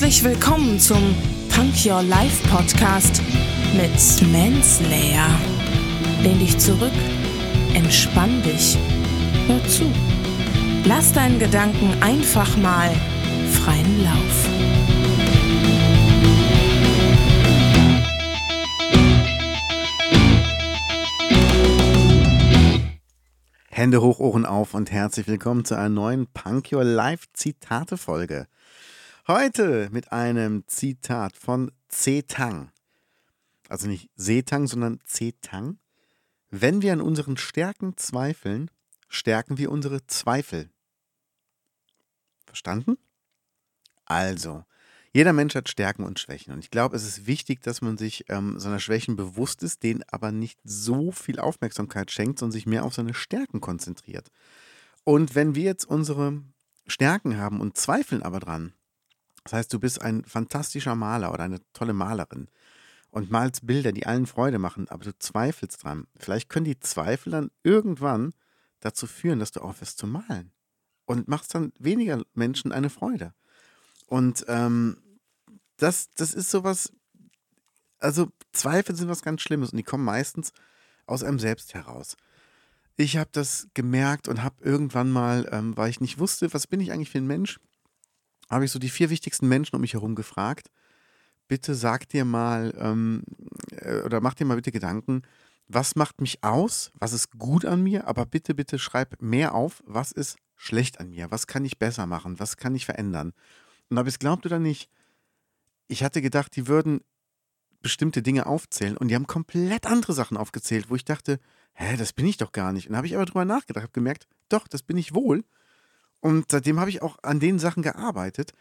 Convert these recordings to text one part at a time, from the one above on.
Herzlich willkommen zum Punk Your Life Podcast mit Manslayer. Lehn dich zurück, entspann dich, hör zu. Lass deinen Gedanken einfach mal freien Lauf. Hände hoch, Ohren auf und herzlich willkommen zu einer neuen Punk Your Life Zitate Folge. Heute mit einem Zitat von Zetang. Also nicht Setang, sondern Zetang. Wenn wir an unseren Stärken zweifeln, stärken wir unsere Zweifel. Verstanden? Also, jeder Mensch hat Stärken und Schwächen. Und ich glaube, es ist wichtig, dass man sich ähm, seiner Schwächen bewusst ist, denen aber nicht so viel Aufmerksamkeit schenkt, sondern sich mehr auf seine Stärken konzentriert. Und wenn wir jetzt unsere Stärken haben und zweifeln aber dran, das heißt, du bist ein fantastischer Maler oder eine tolle Malerin und malst Bilder, die allen Freude machen, aber du zweifelst dran. Vielleicht können die Zweifel dann irgendwann dazu führen, dass du aufhörst zu malen und machst dann weniger Menschen eine Freude. Und ähm, das, das ist sowas, also Zweifel sind was ganz Schlimmes und die kommen meistens aus einem selbst heraus. Ich habe das gemerkt und habe irgendwann mal, ähm, weil ich nicht wusste, was bin ich eigentlich für ein Mensch, habe ich so die vier wichtigsten Menschen um mich herum gefragt. Bitte sag dir mal ähm, äh, oder mach dir mal bitte Gedanken, was macht mich aus, was ist gut an mir, aber bitte, bitte schreib mehr auf, was ist schlecht an mir, was kann ich besser machen, was kann ich verändern. Und ob es glaubt oder nicht, ich hatte gedacht, die würden bestimmte Dinge aufzählen und die haben komplett andere Sachen aufgezählt, wo ich dachte, hä, das bin ich doch gar nicht. Und habe ich aber drüber nachgedacht, habe gemerkt, doch, das bin ich wohl. Und seitdem habe ich auch an den Sachen gearbeitet.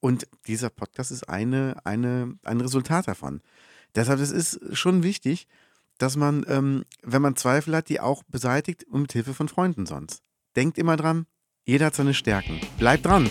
Und dieser Podcast ist eine, eine, ein Resultat davon. Deshalb es ist es schon wichtig, dass man, ähm, wenn man Zweifel hat, die auch beseitigt und mit Hilfe von Freunden sonst. Denkt immer dran, jeder hat seine Stärken. Bleibt dran.